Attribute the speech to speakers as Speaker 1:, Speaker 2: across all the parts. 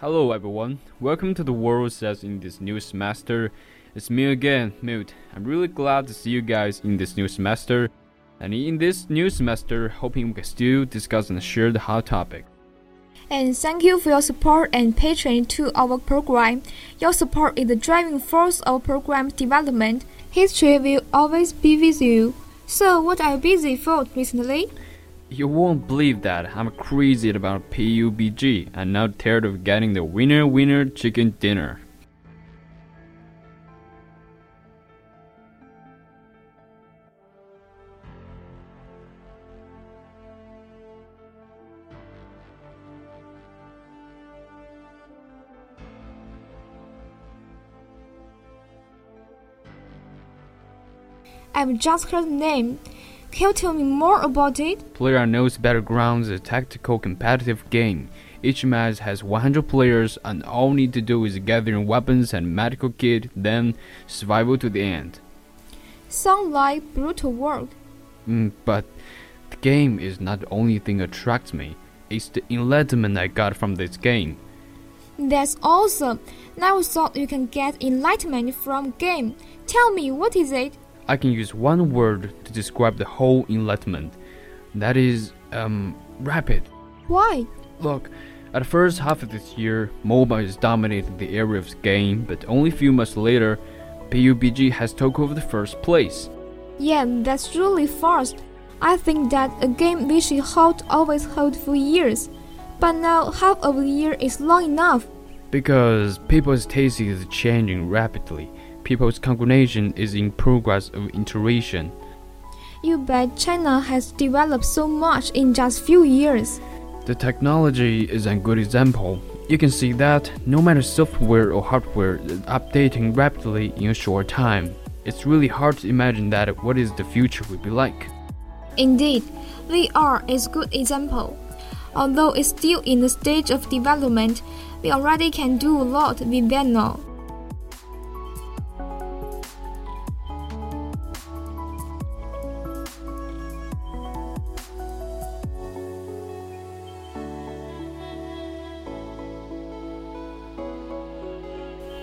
Speaker 1: Hello everyone, welcome to the World Says in this new semester. It's me again, Mute. I'm really glad to see you guys in this new semester. And in this new semester, hoping we can still discuss and share the hot topic.
Speaker 2: And thank you for your support and patronage to our program. Your support is the driving force of program development. History will always be with you. So, what are you busy for recently?
Speaker 1: You won't believe that I'm crazy about PUBG and now tired of getting the winner winner chicken dinner.
Speaker 2: I've just heard the name. Can you tell me more about it?
Speaker 1: PlayerUnknown's Battlegrounds is a tactical competitive game. Each match has 100 players, and all need to do is gather weapons and medical kit, then survival to the end.
Speaker 2: Sound like brutal work.
Speaker 1: Mm, but the game is not the only thing that attracts me. It's the enlightenment I got from this game.
Speaker 2: That's awesome. Never thought you can get enlightenment from game. Tell me, what is it?
Speaker 1: I can use one word to describe the whole enlightenment. That is, um, rapid.
Speaker 2: Why?
Speaker 1: Look, at the first half of this year, mobile is dominating the area of game, but only a few months later, PUBG has took over the first place.
Speaker 2: Yeah, that's really fast. I think that a game we should hold always hold for years. But now half of a year is long enough.
Speaker 1: Because people's taste is changing rapidly. People's cognition is in progress of iteration.
Speaker 2: You bet China has developed so much in just few years.
Speaker 1: The technology is a good example. You can see that no matter software or hardware is updating rapidly in a short time. It's really hard to imagine that what is the future will be like.
Speaker 2: Indeed, VR is a good example. Although it's still in the stage of development, we already can do a lot with that now.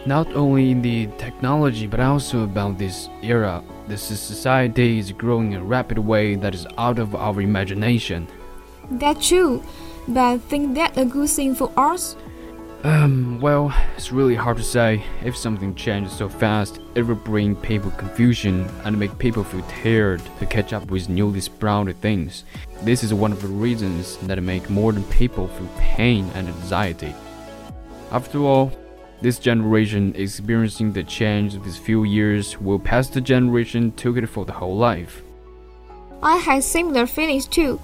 Speaker 1: Not only in the technology but also about this era, this society is growing in a rapid way that is out of our imagination.
Speaker 2: That's true, but think that a good thing for us?
Speaker 1: Um, well, it's really hard to say. If something changes so fast, it will bring people confusion and make people feel tired to catch up with newly sprouted things. This is one of the reasons that make modern people feel pain and anxiety. After all, this generation experiencing the change of these few years will pass the generation took it for the whole life.
Speaker 2: I had similar feelings too,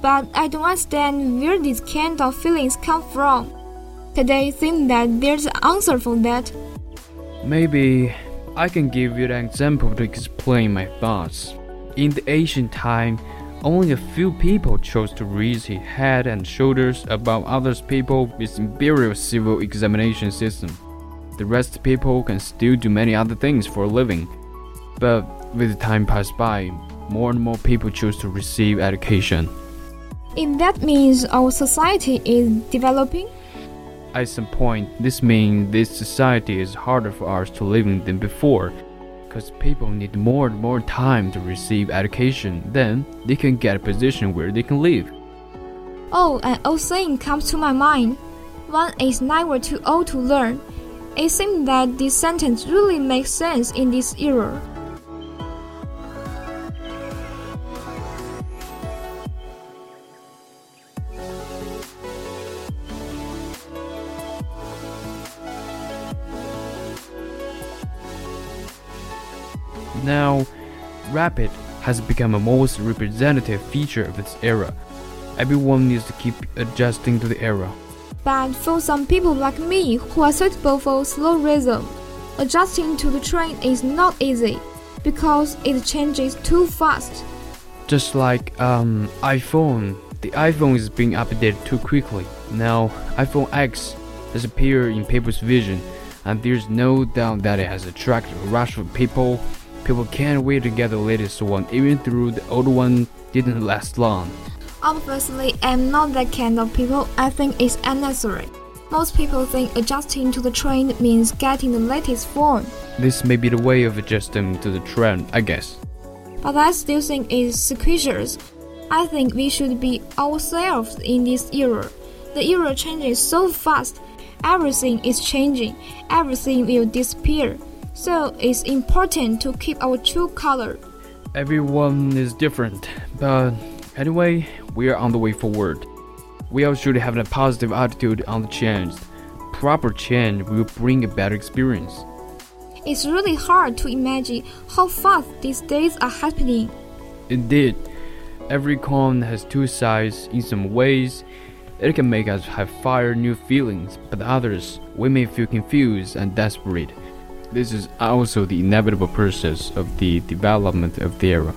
Speaker 2: but I don't understand where these kind of feelings come from. Today, think that there's an answer for that.
Speaker 1: Maybe I can give you an example to explain my thoughts. In the ancient time, only a few people chose to raise his head and shoulders above others people with imperial civil examination system. The rest people can still do many other things for a living. But With time passed by, more and more people choose to receive education.
Speaker 2: If that means our society is developing,
Speaker 1: At some point, this means this society is harder for us to live in than before. Because people need more and more time to receive education, then they can get a position where they can live.
Speaker 2: oh, an old saying comes to my mind. One is never too old to learn. It seems that this sentence really makes sense in this era.
Speaker 1: Rapid has become a most representative feature of its era. Everyone needs to keep adjusting to the era.
Speaker 2: But for some people like me who are suitable for slow rhythm, adjusting to the train is not easy because it changes too fast.
Speaker 1: Just like um iPhone, the iPhone is being updated too quickly. Now, iPhone X has appeared in people's vision, and there's no doubt that it has attracted a rush of people. People can't wait to get the latest one, even though the old one didn't last long.
Speaker 2: Obviously, I'm not that kind of people. I think it's unnecessary. Most people think adjusting to the trend means getting the latest phone,
Speaker 1: This may be the way of adjusting to the trend, I guess.
Speaker 2: but I still think it's suspicious. I think we should be ourselves in this era. The era changes so fast. Everything is changing. Everything will disappear. So it's important to keep our true color.
Speaker 1: Everyone is different, but anyway, we are on the way forward. We all should have a positive attitude on the change. Proper change will bring a better experience.
Speaker 2: It's really hard to imagine how fast these days are happening.
Speaker 1: Indeed, every coin has two sides in some ways. It can make us have fire new feelings, but others, we may feel confused and desperate. This is also the inevitable process of the development of the era.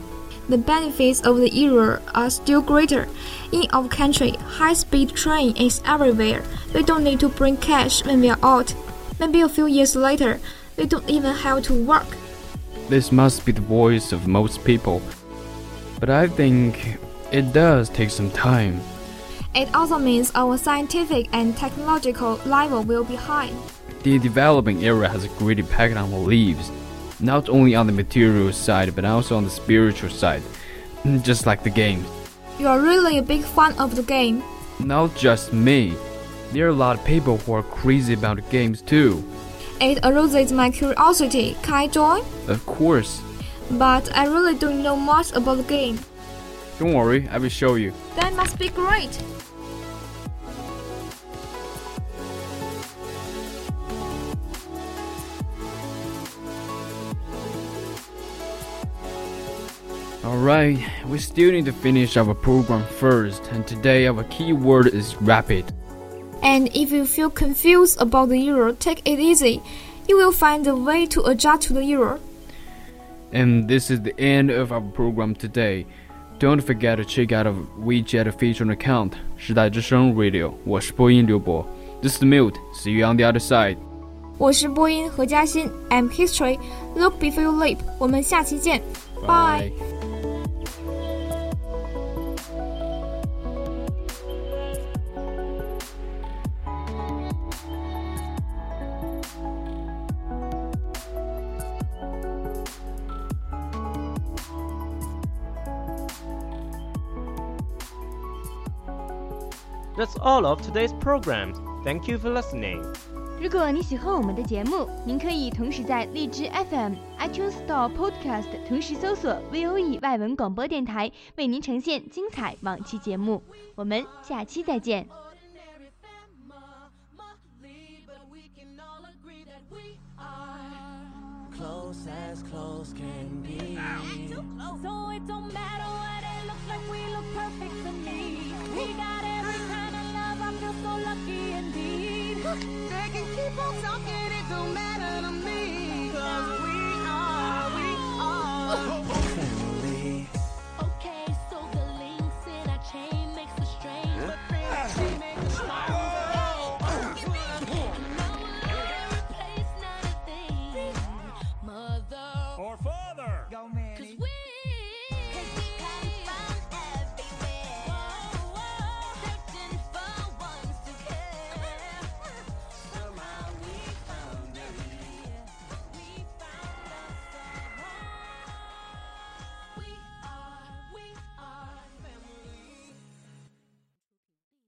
Speaker 2: The benefits of the era are still greater. In our country, high-speed train is everywhere. We don't need to bring cash when we are out. Maybe a few years later, we don't even have to work.
Speaker 1: This must be the voice of most people. But I think it does take some time.
Speaker 2: It also means our scientific and technological level will be high.
Speaker 1: The developing era has a great impact on our lives, not only on the material side but also on the spiritual side, just like the game.
Speaker 2: You are really a big fan of the game.
Speaker 1: Not just me. There are a lot of people who are crazy about games too.
Speaker 2: It arouses my curiosity. Can I join?
Speaker 1: Of course.
Speaker 2: But I really don't know much about the game.
Speaker 1: Don't worry, I will show you.
Speaker 2: That must be great.
Speaker 1: Alright, we still need to finish our program first, and today our key word is rapid.
Speaker 2: And if you feel confused about the euro, take it easy. You will find a way to adjust to the euro.
Speaker 1: And this is the end of our program today. Don't forget to check out our WeChat official account, 时代之声 Radio. 我是播音刘博. This is Mute. See you on the other side.
Speaker 2: 我是播音何嘉欣，I'm History。Look before you leap。我们下期见，Bye。
Speaker 3: That's all of today's program. Thank you for listening.
Speaker 4: 如果你喜欢我们的节目，您可以同时在荔枝 FM、iTunes Store Podcast 同时搜索 VOE 外文广播电台，为您呈现精彩往期节目。我们下期再见。
Speaker 5: Close as close can be.
Speaker 6: So it don't matter what it looks like, we look perfect to me. We got every feel so lucky indeed.
Speaker 5: They can keep on talking, it don't matter to me. Cause